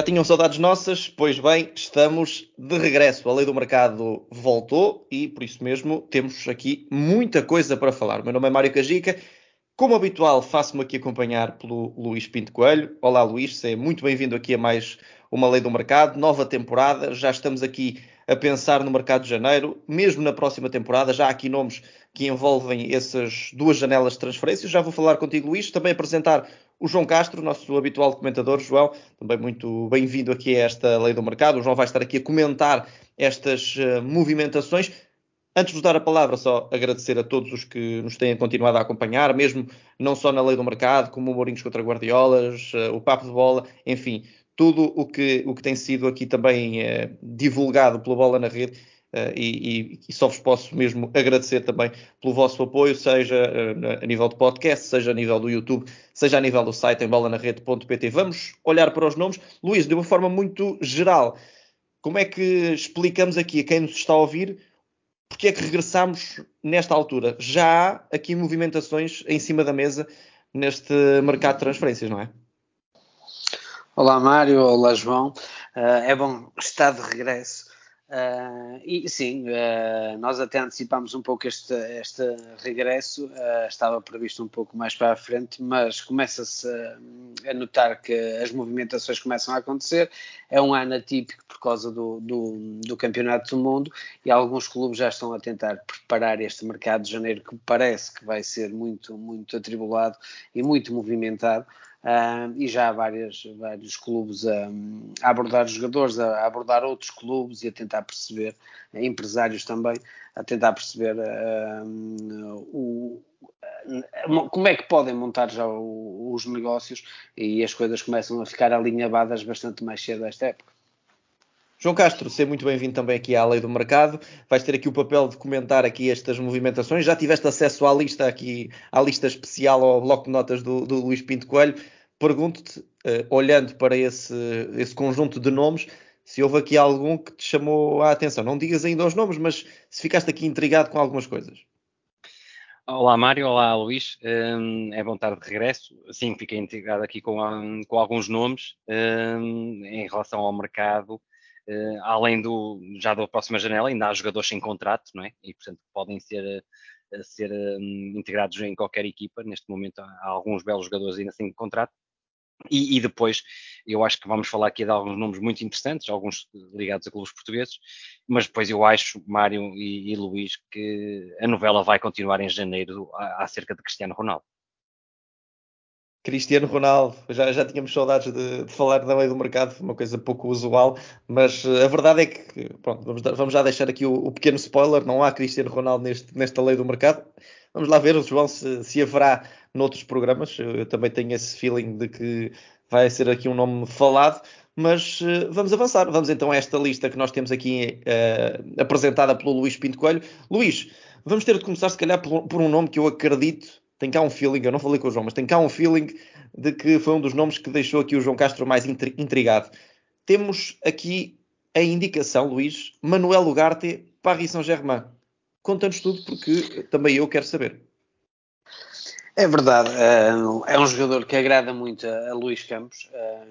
Já tinham saudades nossas? Pois bem, estamos de regresso. A lei do mercado voltou e, por isso mesmo, temos aqui muita coisa para falar. O meu nome é Mário Cajica. Como habitual, faço-me aqui acompanhar pelo Luís Pinto Coelho. Olá, Luís, seja muito bem-vindo aqui a mais uma lei do mercado. Nova temporada, já estamos aqui a pensar no mercado de janeiro, mesmo na próxima temporada. Já há aqui nomes que envolvem essas duas janelas de transferências. Já vou falar contigo, Luís. Também apresentar o João Castro, nosso habitual comentador, João, também muito bem-vindo aqui a esta Lei do Mercado. O João vai estar aqui a comentar estas uh, movimentações. Antes de vos dar a palavra, só agradecer a todos os que nos têm continuado a acompanhar, mesmo não só na Lei do Mercado, como o Mourinhos contra Guardiolas, uh, o Papo de Bola, enfim, tudo o que, o que tem sido aqui também uh, divulgado pela Bola na Rede Uh, e, e, só vos posso mesmo agradecer também pelo vosso apoio, seja uh, a nível de podcast, seja a nível do YouTube, seja a nível do site em bolanarrede.pt. Vamos olhar para os nomes. Luís, de uma forma muito geral, como é que explicamos aqui a quem nos está a ouvir porque é que regressamos nesta altura? Já há aqui movimentações em cima da mesa neste mercado de transferências, não é? Olá Mário, olá João. Uh, é bom estar de regresso Uh, e sim, uh, nós até antecipámos um pouco este, este regresso, uh, estava previsto um pouco mais para a frente, mas começa-se a, notar que as movimentações começam a acontecer. É um ano atípico por causa do, do, do, Campeonato do Mundo e alguns clubes já estão a tentar preparar este mercado de janeiro que parece que vai ser muito, muito atribulado e muito movimentado. Uh, e já há várias, vários clubes a, a abordar jogadores, a, a, abordar outros clubes e a tentar perceber, empresários também, a tentar perceber uh, o, como é que podem montar já os negócios e as coisas começam a ficar alinhavadas bastante mais cedo esta época. João Castro, seja muito bem-vindo também aqui à Lei do Mercado. Vais ter aqui o papel de comentar aqui estas movimentações. Já tiveste acesso à lista aqui, à lista especial ao bloco de notas do, do Luís Pinto Coelho. Pergunto-te, uh, olhando para esse, esse conjunto de nomes, se houve aqui algum que te chamou a atenção. Não digas ainda os nomes, mas se ficaste aqui intrigado com algumas coisas. Olá Mário, olá Luís, um, é bom estar de regresso. Sim, fiquei intrigado aqui com, um, com alguns nomes um, em relação ao mercado Uh, além do já da próxima janela, ainda há jogadores sem contrato, não é? E portanto podem ser, uh, ser um, integrados em qualquer equipa. Neste momento há, alguns belos jogadores ainda sem contrato. E, e, depois, eu acho que vamos falar aqui de alguns nomes muito interessantes, alguns ligados a clubes portugueses, mas depois eu acho, Mário e, e Luís, que a novela vai continuar em janeiro acerca de Cristiano Ronaldo. Cristiano Ronaldo, já, já tínhamos saudades de, de, falar da lei do mercado, uma coisa pouco usual, mas uh, a verdade é que, pronto, vamos, vamos já deixar aqui o, o, pequeno spoiler, não há Cristiano Ronaldo neste, nesta lei do mercado. Vamos lá ver, João, se, se haverá noutros programas. Eu, eu, também tenho esse feeling de que vai ser aqui um nome falado, mas uh, vamos avançar. Vamos então a esta lista que nós temos aqui uh, apresentada pelo Luís Pinto Coelho. Luís, vamos ter de começar se calhar por, por um nome que eu acredito tem cá um feeling, eu não falei com o João, mas tem cá um feeling de que foi um dos nomes que deixou aqui o João Castro mais intrigado. Temos aqui a indicação, Luís, Manuel Ugarte, Paris Saint-Germain. Conta-nos tudo porque também eu quero saber. É verdade, eh, é um jogador que agrada muito a Luís Campos eh,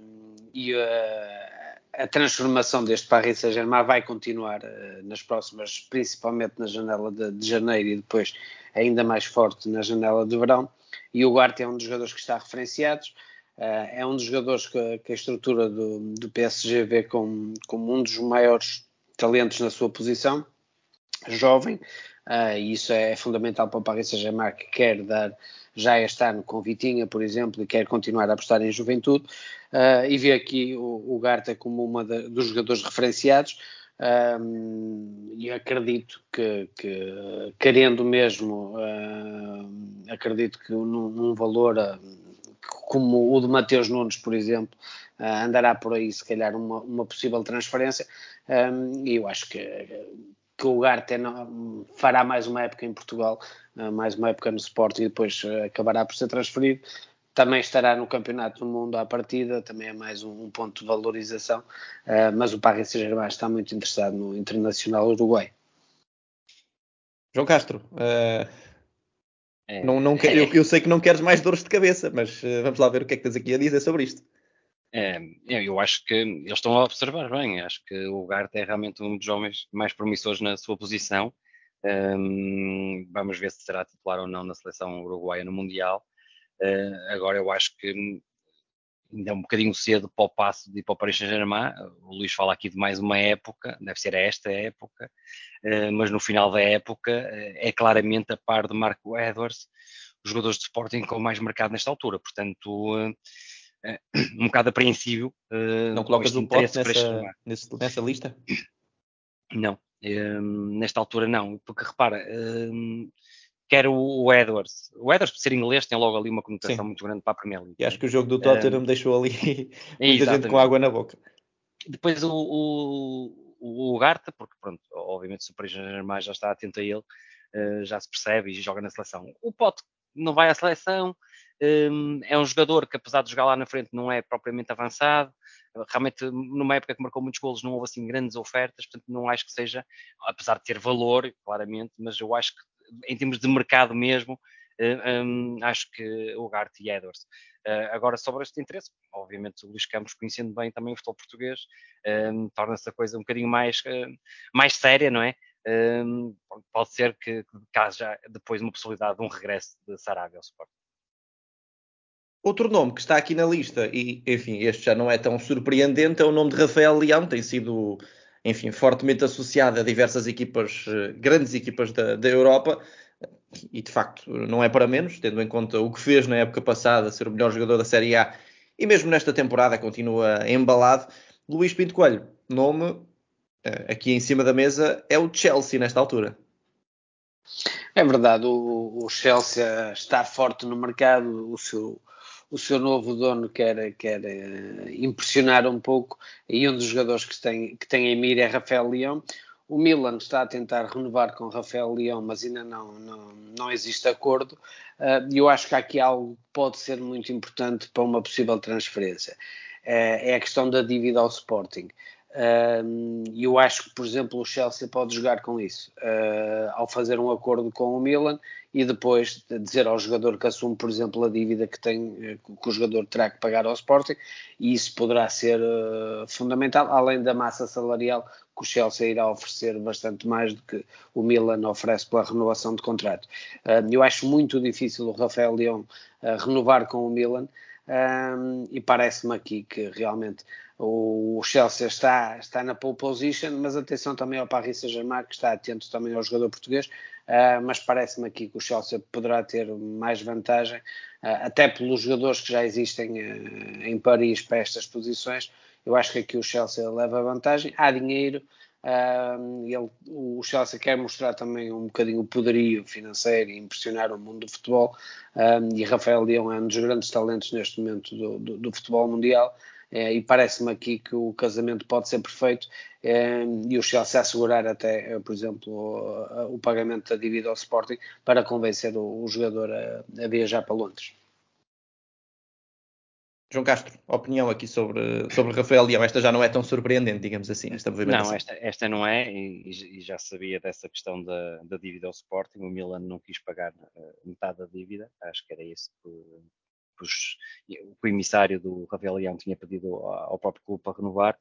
e eh, a transformação deste Paris Saint-Germain vai continuar nas próximas, principalmente na janela de janeiro e depois ainda mais forte na janela de verão. E o Ugarte é um dos jogadores que está referenciado. Uh, é um dos jogadores que, que a estrutura do, do, PSG vê como, como um dos maiores talentos na sua posição, jovem, uh, e isso é fundamental para o Paris Saint-Germain, que quer dar já este ano com Vitinha, por exemplo, e quer continuar a apostar em juventude, uh, e vê aqui o, o Garta como um dos jogadores referenciados, um, e acredito que, que querendo mesmo, uh, acredito que num, num valor uh, como o de Mateus Nunes, por exemplo, uh, andará por aí se calhar uma, uma possível transferência. Um, e eu acho que, que o Garte fará mais uma época em Portugal, mais uma época no Sport e depois acabará por ser transferido também estará no Campeonato do Mundo à partida, também é mais um, ponto de valorização, uh, mas o Paris Saint-Germain está muito interessado no Internacional Uruguai. João Castro, uh, é. não, não, eu, eu, sei que não queres mais dores de cabeça, mas vamos lá ver o que é que tens aqui a dizer sobre isto. É, eu acho que eles estão a observar bem. Acho que o Garte é realmente um dos homens mais promissores na sua posição. Um, vamos ver se será titular ou não na seleção uruguaia no Mundial. Uh, agora eu acho que ainda é um bocadinho cedo para o passo de ir para o Paris Saint-Germain. O Luís fala aqui de mais uma época, deve ser esta época, uh, mas no final da época uh, é claramente a par de Marco Edwards, os jogadores de Sporting com mais mercado nesta altura. Portanto, um bocado apreensível. Não colocas o Pote nessa, nessa lista? Não, um, nesta altura não, porque repara, um, quer o Edwards, o Edwards por ser inglês tem logo ali uma conotação Sim. muito grande para a Premier League. E acho que o jogo do Tottenham um, deixou ali muita gente com água na boca. Depois o, o, o, o Garta, porque pronto, obviamente se o Paris Saint-Germain já está atento a ele, uh, já se percebe e joga na seleção. O Pote não vai à seleção, é um jogador que apesar de jogar lá na frente não é propriamente avançado, realmente numa época que marcou muitos golos não houve assim grandes ofertas, portanto não acho que seja, apesar de ter valor, claramente, mas eu acho que em termos de mercado mesmo, uh, um, acho que o Gart e Edwards. Uh, agora, sobre este interesse, obviamente o Luís Campos, conhecendo bem também o futebol português, um, torna-se a coisa um bocadinho mais, uh, mais séria, não é? Um, pode ser que, que haja depois uma possibilidade de um regresso de Sarabia ao Sport. Outro nome que está aqui na lista, e enfim, este já não é tão surpreendente, é o nome de Rafael Leão, tem sido, enfim, fortemente associado a diversas equipas, eh, grandes equipas da, da Europa, e de facto não é para menos, tendo em conta o que fez na época passada, ser o melhor jogador da Série A, e mesmo nesta temporada continua embalado. Luís Pinto Coelho, nome eh, aqui em cima da mesa, é o Chelsea nesta altura. É verdade, o, o Chelsea está forte no mercado, o seu o seu novo dono quer, quer uh, impressionar um pouco e um dos jogadores que tem, que tem em mira é Rafael Leão. O Milan está a tentar renovar com Rafael Leão, mas ainda não, não, não existe acordo. E uh, eu acho que aqui algo que pode ser muito importante para uma possível transferência. Uh, é a questão da dívida ao Sporting. E eu acho que, por exemplo, o Chelsea pode jogar com isso, uh, ao fazer um acordo com o Milan e depois dizer ao jogador que assume, por exemplo, a dívida que, tem, eh, que o jogador terá que pagar ao Sporting, e isso poderá ser uh, fundamental, além da massa salarial que o Chelsea irá oferecer bastante mais do que o Milan oferece pela renovação de contrato. Uh, eu acho muito difícil o Rafael Leão renovar com o Milan. Um, e parece-me aqui que realmente o Chelsea está, está na pole position, mas atenção também ao Paris Saint-Germain, que está atento também ao jogador português, uh, mas parece-me aqui que o Chelsea poderá ter mais vantagem, uh, até pelos jogadores que já existem uh, em Paris para estas posições, eu acho que aqui o Chelsea leva vantagem, há dinheiro, ele, o Chelsea quer mostrar também um bocadinho o poderio financeiro e impressionar o mundo do futebol, e Rafael Leão é um dos grandes talentos neste momento do, do, do futebol mundial, é, e parece-me aqui que o casamento pode ser perfeito. E o Chelsea assegurar até, eh, por exemplo, o, o, pagamento da dívida ao Sporting para convencer o, o jogador a, a, viajar para Londres. João Castro, opinião aqui sobre, sobre Rafael Leão. Esta já não é tão surpreendente, digamos assim, esta movimentação. Não, esta, esta não é, e, e, já sabia dessa questão da, da dívida ao Sporting. O Milan não quis pagar uh, metade da dívida, acho que era isso que, os, o emissário do Rafael Leão tinha pedido ao próprio clube para renovar.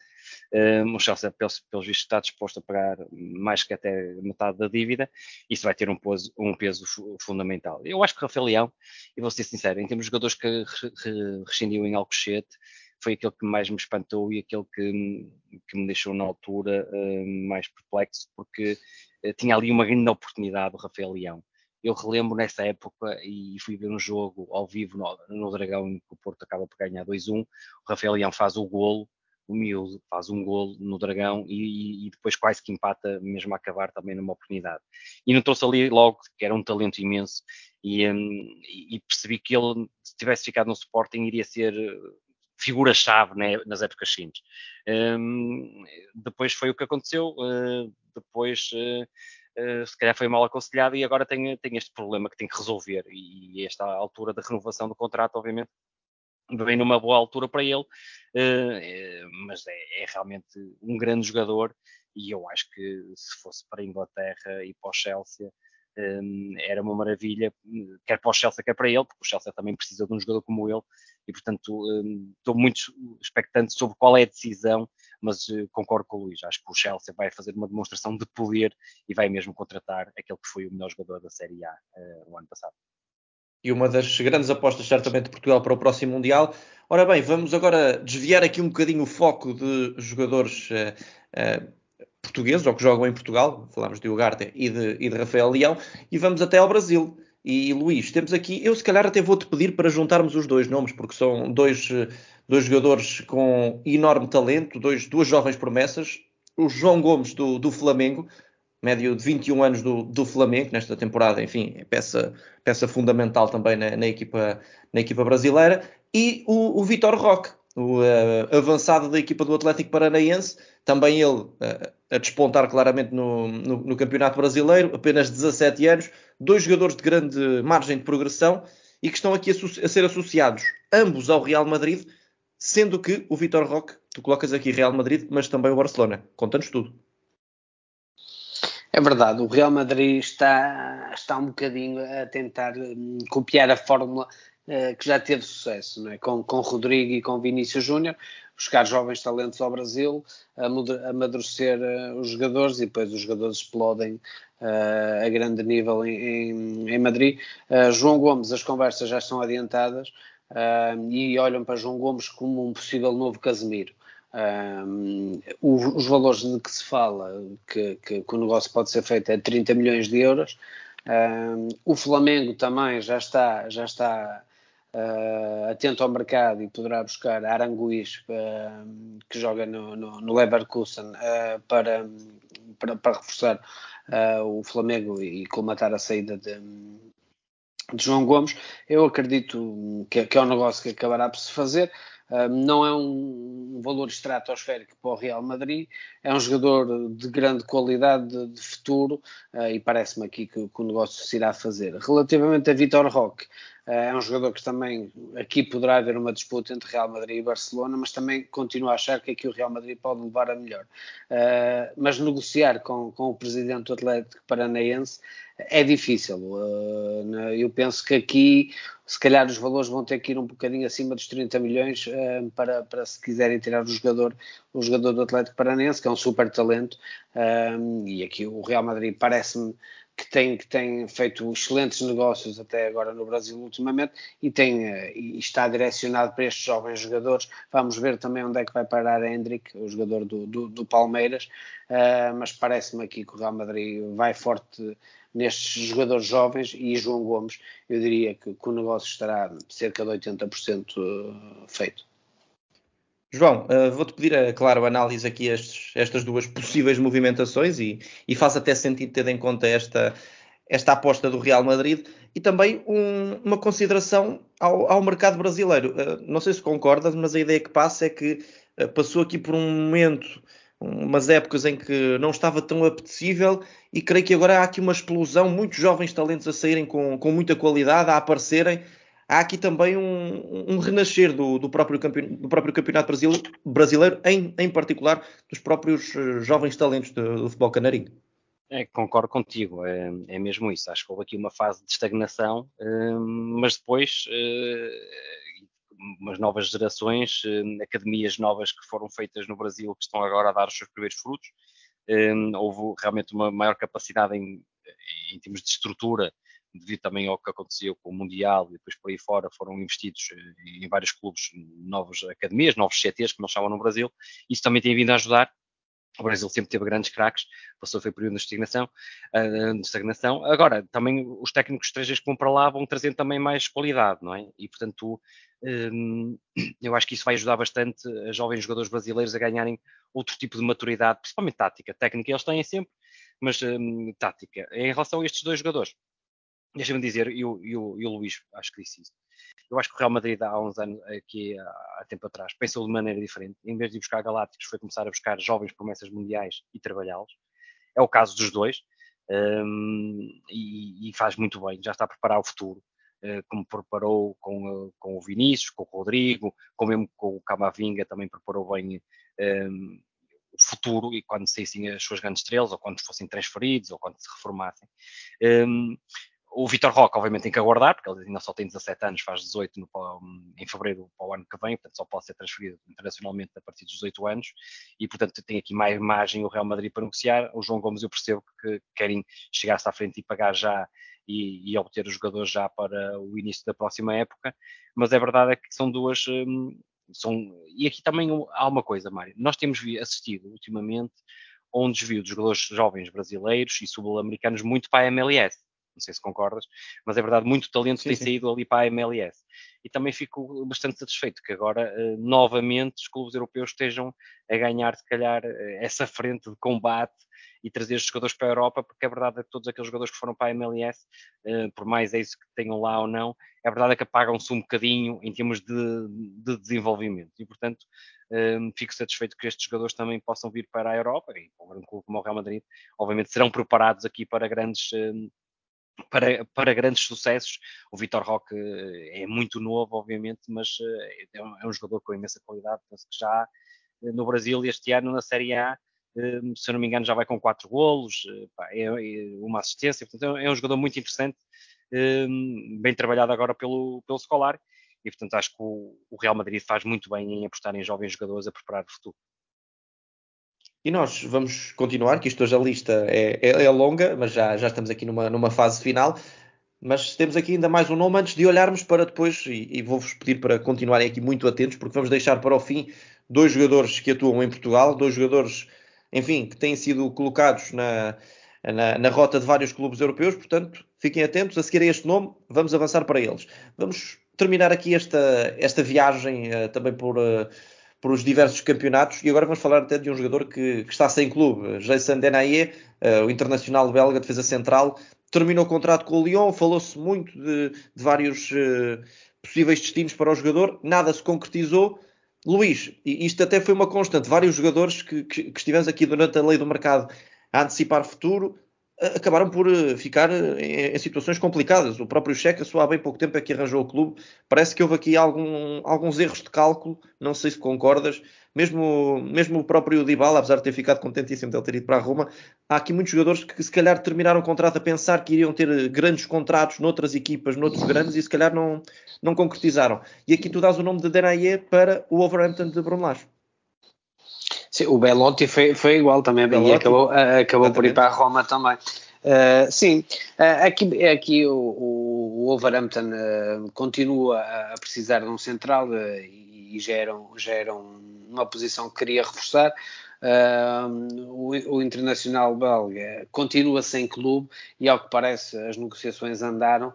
Um, o Chelsea, pelos, pelos vistos, está disposto a pagar mais que até metade da dívida. Isso vai ter um peso, um peso fundamental. Eu acho que o Rafael Leão, e vou ser sincero, em termos de jogadores que rescindiu em Alcochete, foi aquele que mais me espantou e aquele que, que me deixou na altura uh, mais perplexo, porque uh, tinha ali uma grande oportunidade o Rafael Leão eu relembro nessa época e fui ver um jogo ao vivo no, no Dragão em que o Porto acaba por ganhar 2-1. O Rafael Leão faz o golo, o miúdo faz um golo no Dragão e, e, depois quase que empata mesmo a acabar também numa oportunidade. E notou-se ali logo que era um talento imenso e, um, e percebi que ele, se tivesse ficado no Sporting, iria ser figura-chave né, nas épocas seguintes. Um, depois foi o que aconteceu, uh, depois uh, uh, se calhar foi mal aconselhado e agora tem, tem este problema que tem que resolver. E, esta altura da renovação do contrato, obviamente, vem numa boa altura para ele, uh, mas é, é, realmente um grande jogador e eu acho que se fosse para a Inglaterra e para o Chelsea, era uma maravilha, quer para o Chelsea, quer para ele, porque o Chelsea também precisa de um jogador como ele, e portanto estou muito expectante sobre qual é a decisão, mas uh, concordo com o Luís, acho que o Chelsea vai fazer uma demonstração de poder e vai mesmo contratar aquele que foi o melhor jogador da Série A uh, no ano passado. E uma das grandes apostas, certamente, de Portugal para o próximo Mundial. Ora bem, vamos agora desviar aqui um bocadinho o foco de jogadores uh, portugueses ou que jogam em Portugal, falámos de Ugarte e de, e de Rafael Leão, e vamos até ao Brasil. E Luís, temos aqui, eu se calhar até vou-te pedir para juntarmos os dois nomes, porque são dois, dois jogadores com enorme talento, dois, duas jovens promessas. O João Gomes do, do Flamengo, médio de 21 anos do, do Flamengo, nesta temporada, enfim, é peça, peça fundamental também na, na, equipa, na equipa brasileira, e o, o Vitor Roque, o uh, avançado da equipa do Atlético Paranaense, também ele uh, a despontar claramente no, no, no, Campeonato Brasileiro, apenas 17 anos, dois jogadores de grande margem de progressão e que estão aqui a, a ser associados ambos ao Real Madrid, sendo que o Vitor Roque, tu colocas aqui Real Madrid, mas também o Barcelona. Conta-nos tudo. É verdade, o Real Madrid está, está um bocadinho a tentar hum, copiar a fórmula eh, que já teve sucesso, não é? com, com Rodrigo e com Vinícius Júnior, buscar jovens talentos ao Brasil, amadurecer uh, os jogadores e depois os jogadores explodem uh, a grande nível em, em, em Madrid. Uh, João Gomes, as conversas já estão adiantadas e olham para João Gomes como um possível novo Casemiro. Os, valores de que se fala que, que, que, o negócio pode ser feito é 30 milhões de euros. O Flamengo também já está, já está uh, atento ao mercado e poderá buscar Aranguiz, uh, que joga no, no, no Leverkusen, uh, para, para, para, reforçar o Flamengo e colmatar a saída de, de João Gomes. Eu acredito que, que, é um negócio que acabará por se fazer. não é um valor estratosférico para o Real Madrid, é um jogador de grande qualidade, de, de futuro, e parece-me aqui que, que, o negócio se irá fazer. Relativamente a Vitor Roque, é um jogador que também aqui poderá haver uma disputa entre Real Madrid e Barcelona, mas também continuo a achar que aqui o Real Madrid pode levar a melhor. Uh, mas negociar com, com o presidente do Atlético Paranaense é difícil. Uh, eu penso que aqui, se calhar, os valores vão ter que ir um bocadinho acima dos 30 milhões uh, para, para se quiserem tirar o jogador, o jogador do Atlético Paranaense, que é um super talento. e aqui o Real Madrid parece-me que tem, que tem feito excelentes negócios até agora no Brasil ultimamente e, tem, eh, e está direcionado para estes jovens jogadores. Vamos ver também onde é que vai parar Hendrick, o jogador do, do, do Palmeiras, uh, mas parece-me aqui que o Real Madrid vai forte nestes jogadores jovens e João Gomes, eu diria que, que o negócio estará cerca de 80% eh, feito. João, uh, vou-te pedir, a, claro, análise aqui estes, estas duas possíveis movimentações e, e faz até sentido ter em conta esta, esta aposta do Real Madrid e também um, uma consideração ao, ao mercado brasileiro. Uh, não sei se concordas, mas a ideia que passa é que uh, passou aqui por um momento, umas épocas em que não estava tão apetecível e creio que agora há aqui uma explosão, muitos jovens talentos a saírem com, com muita qualidade, a aparecerem há aqui também um, um renascer do, do, próprio do, próprio campeonato brasileiro, em, em, particular dos próprios eh, jovens talentos do, do futebol canarinho. É, concordo contigo, é, é, mesmo isso. Acho que houve aqui uma fase de estagnação, eh, mas depois eh, umas novas gerações, academias novas que foram feitas no Brasil que estão agora a dar os seus primeiros frutos. houve realmente uma maior capacidade em, em termos de estrutura devido também ao que aconteceu com o Mundial e depois por aí fora foram investidos eh, em vários clubes, novas academias, novos CTs, como eles chamam no Brasil. Isso também tem vindo a ajudar. O Brasil sempre teve grandes craques, passou foi período de estagnação, uh, de estagnação. Agora, também os técnicos estrangeiros que vão para lá vão trazendo também mais qualidade, não é? E, portanto, um, eu acho que isso vai ajudar bastante a jovens jogadores brasileiros a ganharem outro tipo de maturidade, principalmente tática. Técnica eles têm sempre, mas um, tática. Em relação a estes dois jogadores, deixa-me dizer, e o, e, o, o Luís acho que disse isso. Eu acho que o Real Madrid há uns anos, aqui há, tempo atrás, pensou de maneira diferente. Em vez de buscar galácticos, foi começar a buscar jovens promessas mundiais e trabalhá-los. É o caso dos dois. Um, e, e, faz muito bem, já está a preparar o futuro, uh, como preparou com, uh, com o Vinícius, com o Rodrigo, com mesmo com o Camavinga, também preparou bem um, futuro e quando saíssem as suas grandes estrelas, ou quando fossem transferidos, ou quando se reformassem. Um, o Vitor Roque, obviamente, tem que aguardar, porque ele ainda só tem 17 anos, faz 18 no, em fevereiro para o ano que vem, portanto só pode ser transferido internacionalmente a partir dos 18 anos, e portanto tem aqui mais margem o Real Madrid para negociar. O João Gomes eu percebo que querem chegar-se à frente e pagar já e, e, obter os jogadores já para o início da próxima época, mas é verdade é que são duas. Hum, são, e aqui também há uma coisa, Mário, nós temos assistido ultimamente a um desvio dos jogadores jovens brasileiros e sul-americanos muito para a MLS não sei se concordas, mas é verdade, muito talento sim, tem sim. saído ali para a MLS. E também fico bastante satisfeito que agora, uh, novamente, os clubes europeus estejam a ganhar, se calhar, uh, essa frente de combate e trazer os jogadores para a Europa, porque a verdade é que todos aqueles jogadores que foram para a MLS, eh, por mais é isso que tenham lá ou não, a verdade é que apagam-se um bocadinho em termos de, de desenvolvimento. E, portanto, fico satisfeito que estes jogadores também possam vir para a Europa e para um grande clube como o Real Madrid, obviamente serão preparados aqui para grandes para, para grandes sucessos. O Vitor Roque eh, é muito novo, obviamente, mas eh, é um, é um jogador com imensa qualidade. Penso que já eh, no Brasil, este ano, na Série A, se eu não me engano, já vai com quatro golos, é, é uma assistência. Portanto, é um jogador muito interessante, bem trabalhado agora pelo, pelo Scolar. E, portanto, acho que o Real Madrid faz muito bem em apostar em jovens jogadores a preparar o futuro. E nós vamos continuar, que isto hoje a lista é, é, é, longa, mas já, já estamos aqui numa, numa fase final. Mas temos aqui ainda mais um nome antes de olharmos para depois, e, e vou-vos pedir para continuarem aqui muito atentos, porque vamos deixar para o fim dois jogadores que atuam em Portugal, dois jogadores, enfim, que têm sido colocados na, na, na, rota de vários clubes europeus, portanto, fiquem atentos. A seguir a este nome, vamos avançar para eles. Vamos terminar aqui esta, esta viagem uh, também por. Uh, por os diversos campeonatos. E agora vamos falar até de um jogador que, que está sem clube, Jason Denaye, uh, o internacional belga, defesa central, terminou o contrato com o Lyon. Falou-se muito de, de vários uh, possíveis destinos para o jogador, nada se concretizou. Luís, isto até foi uma constante. Vários jogadores que, que, que estivemos aqui durante a lei do mercado a antecipar futuro acabaram por eh, ficar eh, em, situações complicadas. O próprio Checa só há bem pouco tempo é que arranjou o clube. Parece que houve aqui algum, alguns erros de cálculo, não sei se concordas. Mesmo, mesmo o próprio Dybala, apesar de ter ficado contentíssimo de ele ter ido para a Roma, há aqui muitos jogadores que se calhar terminaram o contrato a pensar que iriam ter grandes contratos noutras equipas, noutros grandes, e se calhar não, não concretizaram. E aqui tu dás o nome de Denaye para o Overhampton de Bruno. Sim, o Belotti foi, foi igual também, Belotti, e acabou, acabou por ir para a Roma também. Uh, sim, uh, aqui, aqui o, o Wolverhampton uh, continua a precisar de um central e, e já, era, já era uma posição que queria reforçar. O, o, Internacional Belga continua sem clube e, ao que parece, as negociações andaram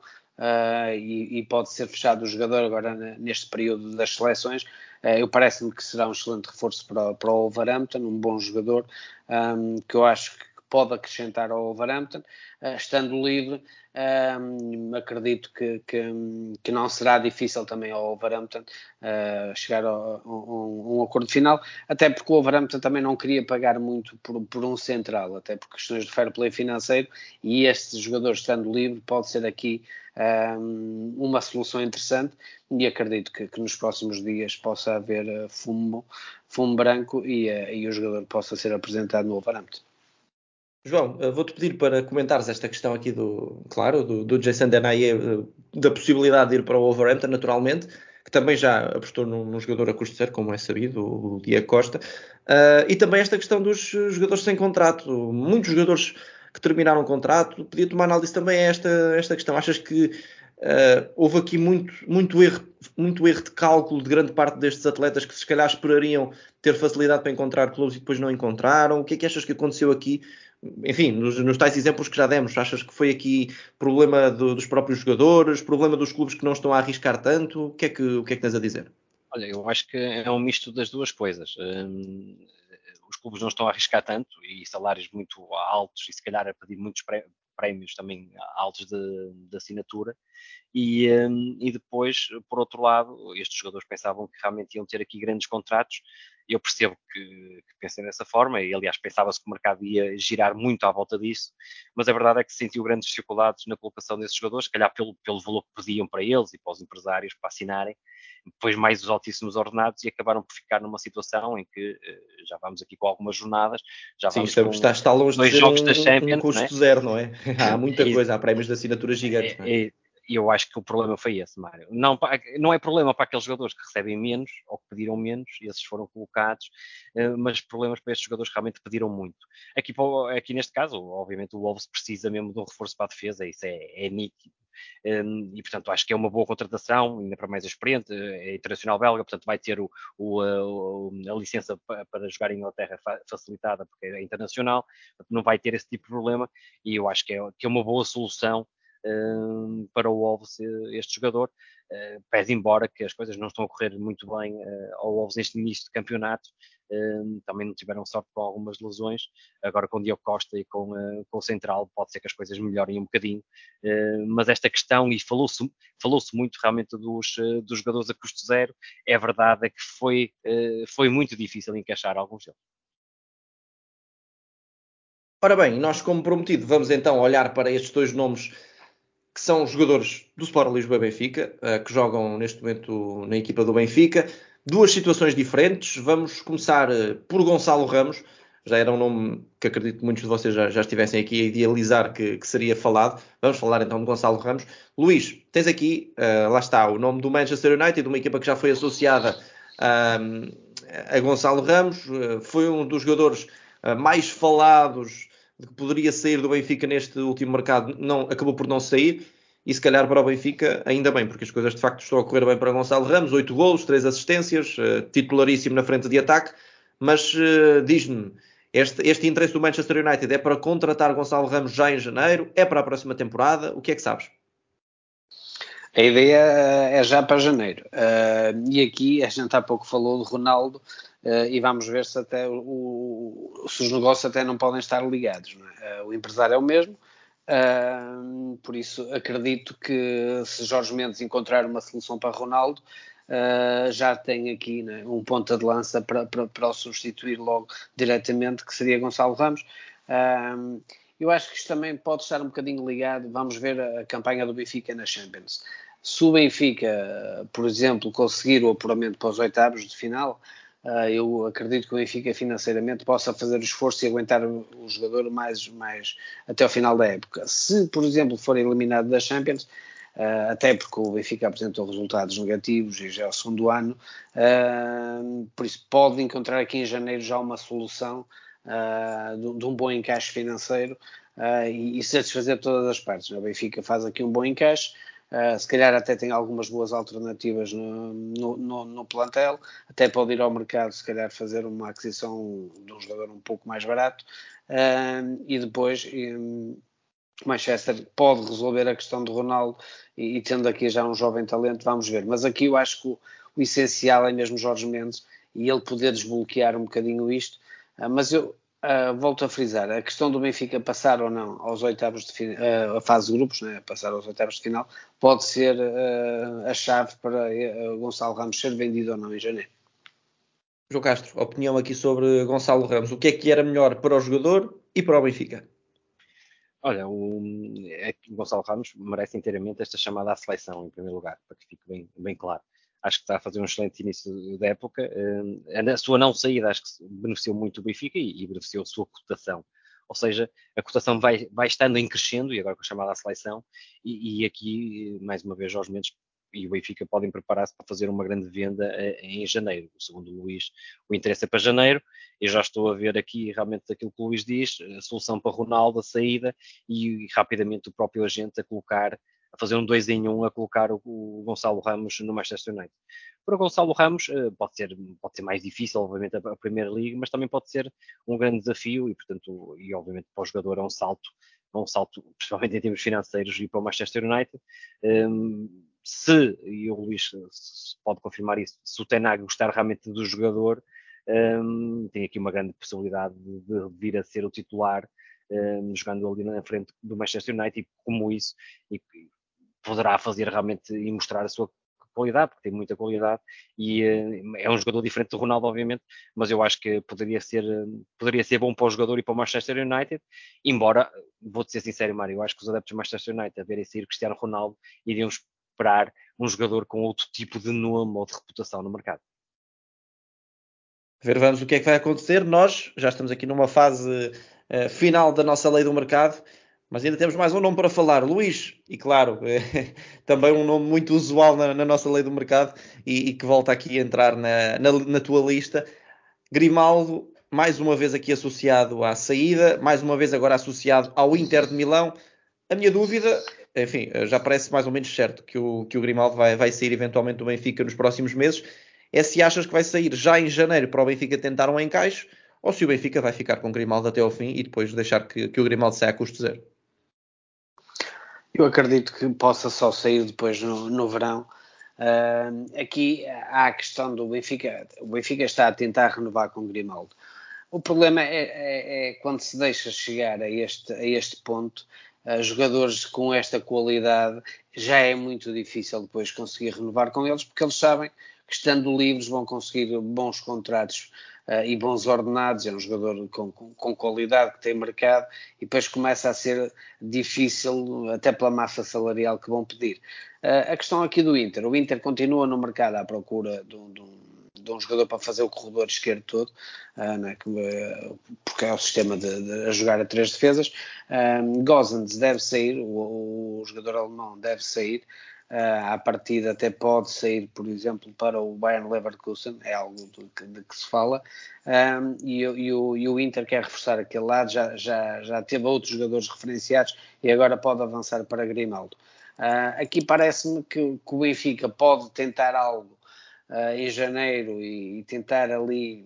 e, e, pode ser fechado o jogador agora neste período das seleções. Eh, eu parece-me que será um excelente reforço para, para o Wolverhampton, um bom jogador um, que eu acho que pode acrescentar ao Wolverhampton, uh, estando livre, um, acredito que, que, que, não será difícil também ao Wolverhampton uh, chegar a, um, um, acordo final, até porque o Wolverhampton também não queria pagar muito por, por, um central, até por questões de fair play financeiro, e este jogador estando livre pode ser aqui um, uma solução interessante e acredito que, que, nos próximos dias possa haver fumo, fumo branco e, e, o jogador possa ser apresentado no Wolverhampton. João, uh, vou-te pedir para comentares esta questão aqui do, claro, do, do Jason Denaye, da possibilidade de ir para o Wolverhampton, naturalmente, que também já apostou num, num jogador a custo zero, como é sabido, o, o Costa, e também esta questão dos jogadores sem contrato. Muitos jogadores que terminaram o contrato. Podia tomar análise também esta, esta questão. Achas que uh, houve aqui muito, muito, erro, muito erro de cálculo de grande parte destes atletas que se calhar esperariam ter facilidade para encontrar clubes e depois não encontraram? O que é que achas que aconteceu aqui? Enfim, nos, nos tais exemplos que já demos, achas que foi aqui problema do, dos próprios jogadores, problema dos clubes que não estão a arriscar tanto? O que é que, o que, é que tens a dizer? Olha, eu acho que é um misto das duas coisas. Hum, os clubes não estão a arriscar tanto e salários muito altos e se calhar a pedir muitos prémios também altos de, de assinatura e, um, e depois, por outro lado, estes jogadores pensavam que realmente iam ter aqui grandes contratos eu percebo que, que pensem dessa forma, e aliás pensava-se que o mercado ia girar muito à volta disso, mas a verdade é que sentiu grandes dificuldades na colocação desses jogadores, se calhar pelo, pelo valor que pediam para eles e para os empresários para assinarem, depois mais os altíssimos ordenados e acabaram por ficar numa situação em que eh, já vamos aqui com algumas jornadas, já Sim, vamos com está, está longe dois de jogos um, da Champions, um custo não é? zero, não é? há muita coisa, há prémios de assinatura gigantes. É, é, e eu acho que o problema foi esse, Mário. Não, não é problema para aqueles jogadores que recebem menos ou que pediram menos, esses foram colocados, eh, mas problemas para estes jogadores que realmente pediram muito. Aqui, aqui neste caso, obviamente, o Wolves precisa mesmo de um reforço para a defesa, isso é, é nítido. Um, e portanto acho que é uma boa contratação, ainda para mais experiente, é internacional belga, portanto vai ter o, o, a, a, licença para, para jogar em Inglaterra facilitada porque é internacional, não vai ter esse tipo de problema e eu acho que é, que é uma boa solução para o Wolves este jogador, uh, pese embora que as coisas não estão a correr muito bem uh, ao Wolves neste início de campeonato, também não tiveram sorte com algumas lesões, agora com o Diogo Costa e com, com o Central pode ser que as coisas melhorem um bocadinho, mas esta questão, e falou-se falou muito realmente dos, dos jogadores a custo zero, é verdade é que foi, foi muito difícil encaixar alguns deles. Ora bem, nós como prometido vamos então olhar para estes dois nomes que são jogadores do Sport Lisboa Benfica, eh, que jogam neste momento na equipa do Benfica. Duas situações diferentes. Vamos começar eh, por Gonçalo Ramos. Já era um nome que acredito que muitos de vocês já, já estivessem aqui a idealizar que, que, seria falado. Vamos falar então de Gonçalo Ramos. Luís, tens aqui, uh, lá está, o nome do Manchester United, uma equipa que já foi associada uh, a Gonçalo Ramos. Uh, foi um dos jogadores mais falados de que poderia sair do Benfica neste último mercado, não, acabou por não sair. E se calhar para o Benfica, ainda bem, porque as coisas de facto estão a correr bem para Gonçalo Ramos: 8 golos, 3 assistências, uh, titularíssimo na frente de ataque. Mas uh, diz-me, este, este interesse do Manchester United é para contratar Gonçalo Ramos já em janeiro? É para a próxima temporada? O que é que sabes? A ideia é já para janeiro. Uh, e aqui a gente há pouco falou de Ronaldo uh, e vamos ver se até o, se os negócios até não podem estar ligados. É? Uh, o empresário é o mesmo, por isso acredito que se Jorge Mendes encontrar uma solução para Ronaldo, já tem aqui né, um ponta de lança para, para, para o substituir logo diretamente, que seria Gonçalo Ramos. Eu acho que isto também pode estar um bocadinho ligado. Vamos ver a campanha do Benfica na Champions. Se o Benfica, por exemplo, conseguir o apuramento para os oitavos de final, eu acredito que o Benfica financeiramente possa fazer o esforço e aguentar o jogador mais, mais até ao final da época. Se, por exemplo, for eliminado da Champions, ah, até porque o Benfica apresentou resultados negativos e já é o segundo ano, ah, por isso pode encontrar aqui em janeiro já uma solução de um bom encaixe financeiro e satisfazer todas as partes. O Benfica faz aqui um bom encaixe, Uh, se calhar até tem algumas boas alternativas no, no, no, no, plantel, até pode ir ao mercado, se calhar fazer uma aquisição de um jogador um pouco mais barato uh, e depois um, Manchester pode resolver a questão do Ronaldo e, e, tendo aqui já um jovem talento, vamos ver. Mas aqui eu acho que o, o essencial é mesmo Jorge Mendes e ele poder desbloquear um bocadinho isto. Uh, mas eu, Uh, volto a frisar, a questão do Benfica passar ou não aos oitavos de final, uh, a fase de grupos, né, passar aos oitavos de final, pode ser uh, a chave para Gonçalo Ramos ser vendido ou não em janeiro. João Castro, opinião aqui sobre Gonçalo Ramos. O que é que era melhor para o jogador e para o Benfica? Olha, o, é o Gonçalo Ramos merece inteiramente esta chamada à seleção, em primeiro lugar, para que fique bem, bem claro acho que está a fazer um excelente início da época. Eh, a sua não saída acho que beneficiou muito o Benfica e, beneficiou a sua cotação. Ou seja, a cotação vai, vai estando em crescendo, e agora com a chamada à seleção, e, e aqui, mais uma vez, Jorge Mendes e o Benfica podem preparar-se para fazer uma grande venda eh, em janeiro. Segundo o Luís, o interesse é para janeiro. Eu já estou a ver aqui realmente aquilo que o Luís diz, a solução para Ronaldo, a saída, e rapidamente o próprio agente a colocar a fazer um 2 em 1 um, a colocar o, o, Gonçalo Ramos no Manchester United. Para o Gonçalo Ramos uh, pode, ser, pode ser mais difícil, obviamente, a, Primeira Liga, mas também pode ser um grande desafio e, portanto, e obviamente para o jogador é um salto, é um salto, principalmente em termos financeiros, e para o Manchester United. Um, se, e o Luís pode confirmar isso, se o Tenag gostar realmente do jogador, um, tem aqui uma grande possibilidade de, de vir a ser o titular um, jogando ali na frente do Manchester United, e como isso, e poderá fazer realmente e mostrar a sua qualidade, porque tem muita qualidade e uh, é um jogador diferente do Ronaldo, obviamente, mas eu acho que poderia ser, poderia ser bom para o jogador e para o Manchester United, embora, vou-te ser sincero, Mário, eu acho que os adeptos do Manchester United a verem sair Cristiano Ronaldo iriam esperar um jogador com outro tipo de nome ou de reputação no mercado. Ver, vamos o que é que vai acontecer. Nós já estamos aqui numa fase uh, final da nossa lei do mercado mas ainda temos mais um nome para falar, Luís, e claro, é também um nome muito usual na, na nossa lei do mercado e, e, que volta aqui a entrar na, na, na, tua lista. Grimaldo, mais uma vez aqui associado à saída, mais uma vez agora associado ao Inter de Milão. A minha dúvida, enfim, já parece mais ou menos certo que o, que o Grimaldo vai, vai sair eventualmente do Benfica nos próximos meses, é se achas que vai sair já em janeiro para o Benfica tentar um encaixe, ou se o Benfica vai ficar com o Grimaldo até ao fim e depois deixar que, que o Grimaldo saia a custo zero. Eu acredito que possa só sair depois no, no verão. Uh, aqui há a questão do Benfica. O Benfica está a tentar renovar com o Grimaldo. O problema é, é, é, quando se deixa chegar a este, a este ponto, uh, jogadores com esta qualidade, já é muito difícil depois conseguir renovar com eles, porque eles sabem que estando livres vão conseguir bons contratos uh, e bons ordenados, é um jogador com, com, com, qualidade que tem mercado e depois começa a ser difícil, até pela massa salarial que vão pedir. Uh, a questão aqui do Inter, o Inter continua no mercado à procura de um, de um jogador para fazer o corredor esquerdo todo, uh, é? que, porque é o sistema de, de, a jogar a três defesas. Um, Gozens deve sair, o, o, jogador alemão deve sair. Uh, à partida até pode sair, por exemplo, para o Bayern Leverkusen, é algo de de que se fala, um, e, e, o, e, o, Inter quer reforçar aquele lado, já, já, já teve outros jogadores referenciados e agora pode avançar para Grimaldo. Uh, aqui parece-me que, que, o Benfica pode tentar algo uh, em janeiro e, e, tentar ali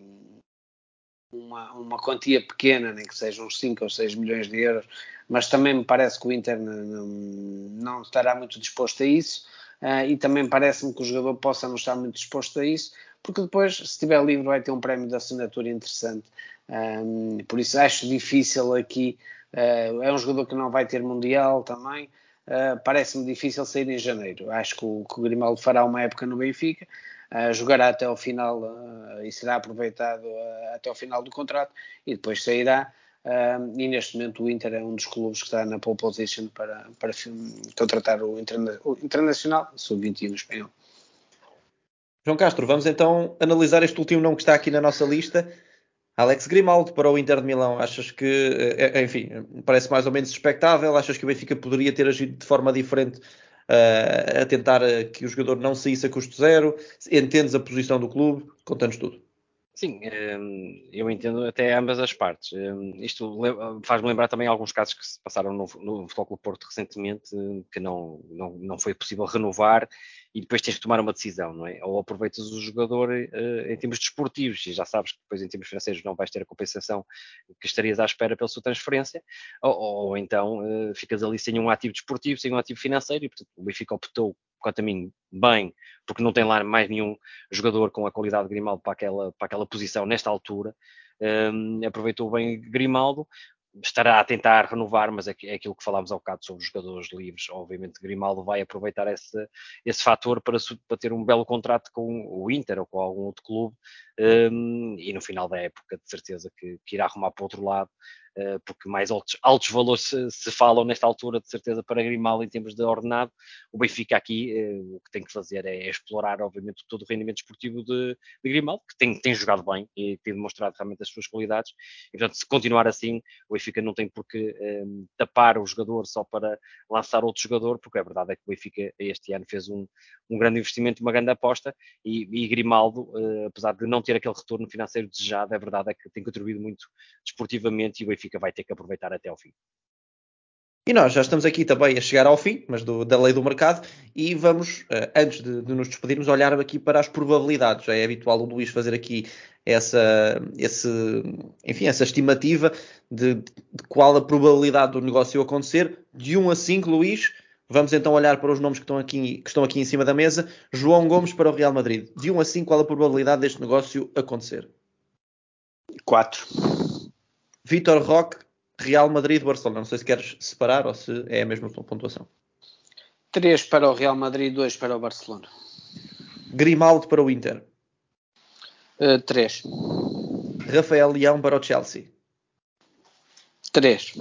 uma, uma quantia pequena, nem que sejam uns 5 ou 6 milhões de euros, mas também me parece que o Inter não, não estará muito disposto a isso. Uh, e também parece-me que o jogador possa não estar muito disposto a isso, porque depois, se estiver livre, vai ter um prémio de assinatura interessante. Um, por isso acho difícil aqui. Uh, é um jogador que não vai ter Mundial também. Uh, Parece-me difícil sair em janeiro. Acho que o, que o Grimaldo fará uma época no Benfica, jogará até ao final e será aproveitado até ao final do contrato e depois sairá e neste momento o Inter é um dos clubes que está na pole position para, para contratar o, interna o Internacional Sub-21 espanhol. João Castro, vamos então analisar este último nome que está aqui na nossa lista. Alex Grimaldo para o Inter de Milão. Achas que, eh, eh, enfim, parece mais ou menos expectável? Achas que o Benfica poderia ter agido de forma diferente uh, a tentar que o jogador não saísse a custo zero? Entendes a posição do clube? Conta-nos tudo. Sim, hum, eu entendo até ambas as partes. Hum, isto faz-me lembrar também alguns casos que se passaram no, no Futebol Porto recentemente, que não, não, não foi possível renovar e depois tens que tomar uma decisão, não é? Ou aproveitas o jogador uh, em termos desportivos e já sabes que depois em termos financeiros não vais ter a compensação que estarias à espera pela sua transferência, ou, ou então uh, ficas ali sem um ativo desportivo, sem um ativo financeiro e portanto o Benfica optou quanto a mim, bem, porque não tem lá mais nenhum jogador com a qualidade de Grimaldo para aquela, para aquela posição nesta altura. Um, aproveitou bem Grimaldo, estará a tentar renovar, mas é, é aquilo que falámos há bocado sobre os jogadores livres. Obviamente, Grimaldo vai aproveitar esse, esse fator para, para ter um belo contrato com o Inter ou com algum outro clube um, e no final da época, de certeza que, que irá arrumar para o outro lado porque mais altos, altos valores se, se, falam nesta altura, de certeza, para Grimaldo em termos de ordenado. O Benfica aqui eh, o que tem que fazer é, explorar, obviamente, todo o rendimento esportivo de, de Grimaldo, que tem, tem, jogado bem e tem demonstrado realmente as suas qualidades. E, portanto, se continuar assim, o Benfica não tem por que um, eh, tapar o jogador só para lançar outro jogador, porque a verdade é que o Benfica este ano fez um, um grande investimento, uma grande aposta, e, e Grimaldo, uh, apesar de não ter aquele retorno financeiro desejado, a verdade é que tem contribuído muito desportivamente e o Benfica Benfica vai ter que aproveitar até ao fim. E nós já estamos aqui também a chegar ao fim, mas do, da lei do mercado, e vamos, uh, antes de, de, nos despedirmos, olhar aqui para as probabilidades. Já é habitual o Luís fazer aqui essa, esse, enfim, essa estimativa de, de, qual a probabilidade do negócio acontecer. De 1 a 5, Luís, vamos então olhar para os nomes que estão aqui, que estão aqui em cima da mesa. João Gomes para o Real Madrid. De 1 a 5, qual a probabilidade deste negócio acontecer? 4. Vitor Roque, Real Madrid, Barcelona. Não sei se queres separar ou se é a mesma pontuação. 3 para o Real Madrid, 2 para o Barcelona. Grimaldo para o Inter. 3. Uh, Rafael Leão para o Chelsea. 3.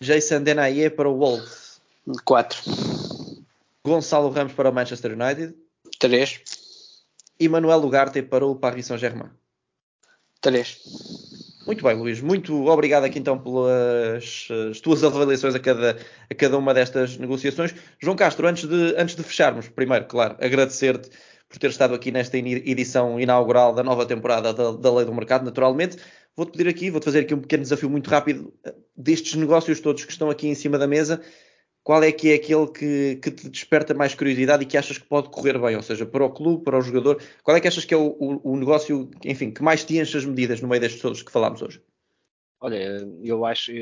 Jason Denaye para o Wolves. 4. Gonçalo Ramos para o Manchester United. 3. E Manuel Ugarte para o Paris Saint-Germain. 3. Muito bem, Luís. Muito obrigado aqui então pelas tuas avaliações a cada, a cada uma destas negociações. João Castro, antes de, antes de fecharmos, primeiro, claro, agradecer-te por ter estado aqui nesta edição inaugural da nova temporada da, da Lei do Mercado, naturalmente. Vou-te pedir aqui, vou-te fazer aqui um pequeno desafio muito rápido destes negócios todos que estão aqui em cima da mesa. Qual é que é aquele que, que te desperta mais curiosidade e que achas que pode correr bem? Ou seja, para o clube, para o jogador, qual é que achas que é o, o, o negócio, enfim, que mais te enche as medidas no meio destes todos que falámos hoje? Olha, eu acho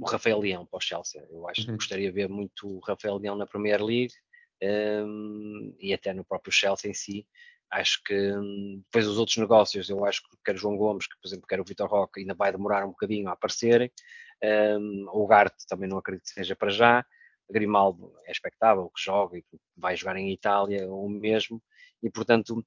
o Rafael Leão para o Chelsea. Eu acho uhum. que gostaria de ver muito o Rafael Leão na Premier League um, e até no próprio Chelsea em si. Acho que um, depois os outros negócios, eu acho que quer o João Gomes, que por exemplo quer o Vitor Roque, ainda vai demorar um bocadinho a aparecerem. Um, o Garte também não acredito que seja para já. Grimaldo é expectável que joga e vai jogar em Itália ou mesmo, e portanto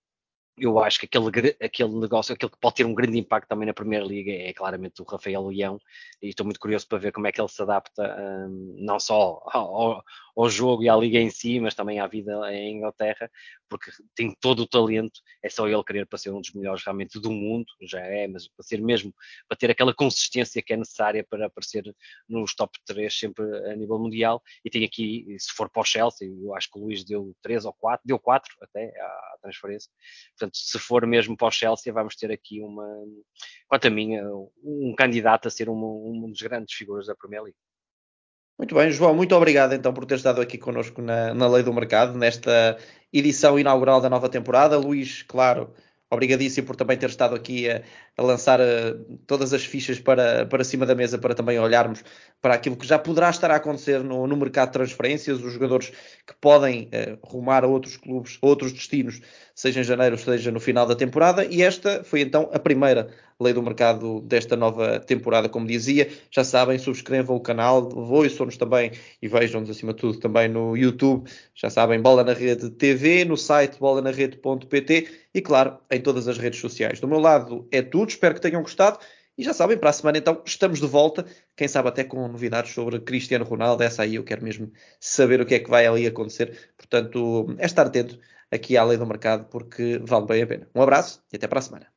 eu acho que aquele, aquele negócio, aquele que pode ter um grande impacto também na Primeira Liga é claramente o Rafael Leão. E estou muito curioso para ver como é que ele se adapta um, não só ao, ao, jogo e à Liga em si, mas também à vida em Inglaterra, porque tem todo o talento, é só ele querer para ser um dos melhores realmente do mundo, já é, mas para ser mesmo, para ter aquela consistência que é necessária para aparecer nos top 3 sempre a nível mundial e tem aqui, se for para o Chelsea, eu acho que o Luís deu 3 ou 4, deu 4 até à transferência, portanto se for mesmo para o Chelsea, vamos ter aqui uma, quanto a mim, um candidato a ser uma, uma das grandes figuras da Premier League. Muito bem, João, muito obrigado então por ter estado aqui connosco na, na Lei do Mercado, nesta edição inaugural da nova temporada. Luís, claro, obrigadíssimo por também ter estado aqui a, a lançar uh, todas as fichas para, para cima da mesa para também olharmos para aquilo que já poderá estar a acontecer no, no mercado de transferências, os jogadores que podem uh, rumar a outros clubes, outros destinos, seja em janeiro, seja no final da temporada, e esta foi então a primeira lei do mercado desta nova temporada, como dizia. Já sabem, subscrevam o canal, ouçam-nos também e vejam-nos acima de tudo também no YouTube. Já sabem, Bola na Rede TV, no site bolanarede.pt e claro, em todas as redes sociais. Do meu lado é tudo, espero que tenham gostado. E já sabem, para a semana então estamos de volta. Quem sabe até com novidades sobre Cristiano Ronaldo. Essa aí eu quero mesmo saber o que é que vai ali acontecer. Portanto, é estar atento aqui à lei do mercado porque vale bem a pena. Um abraço e até para a semana.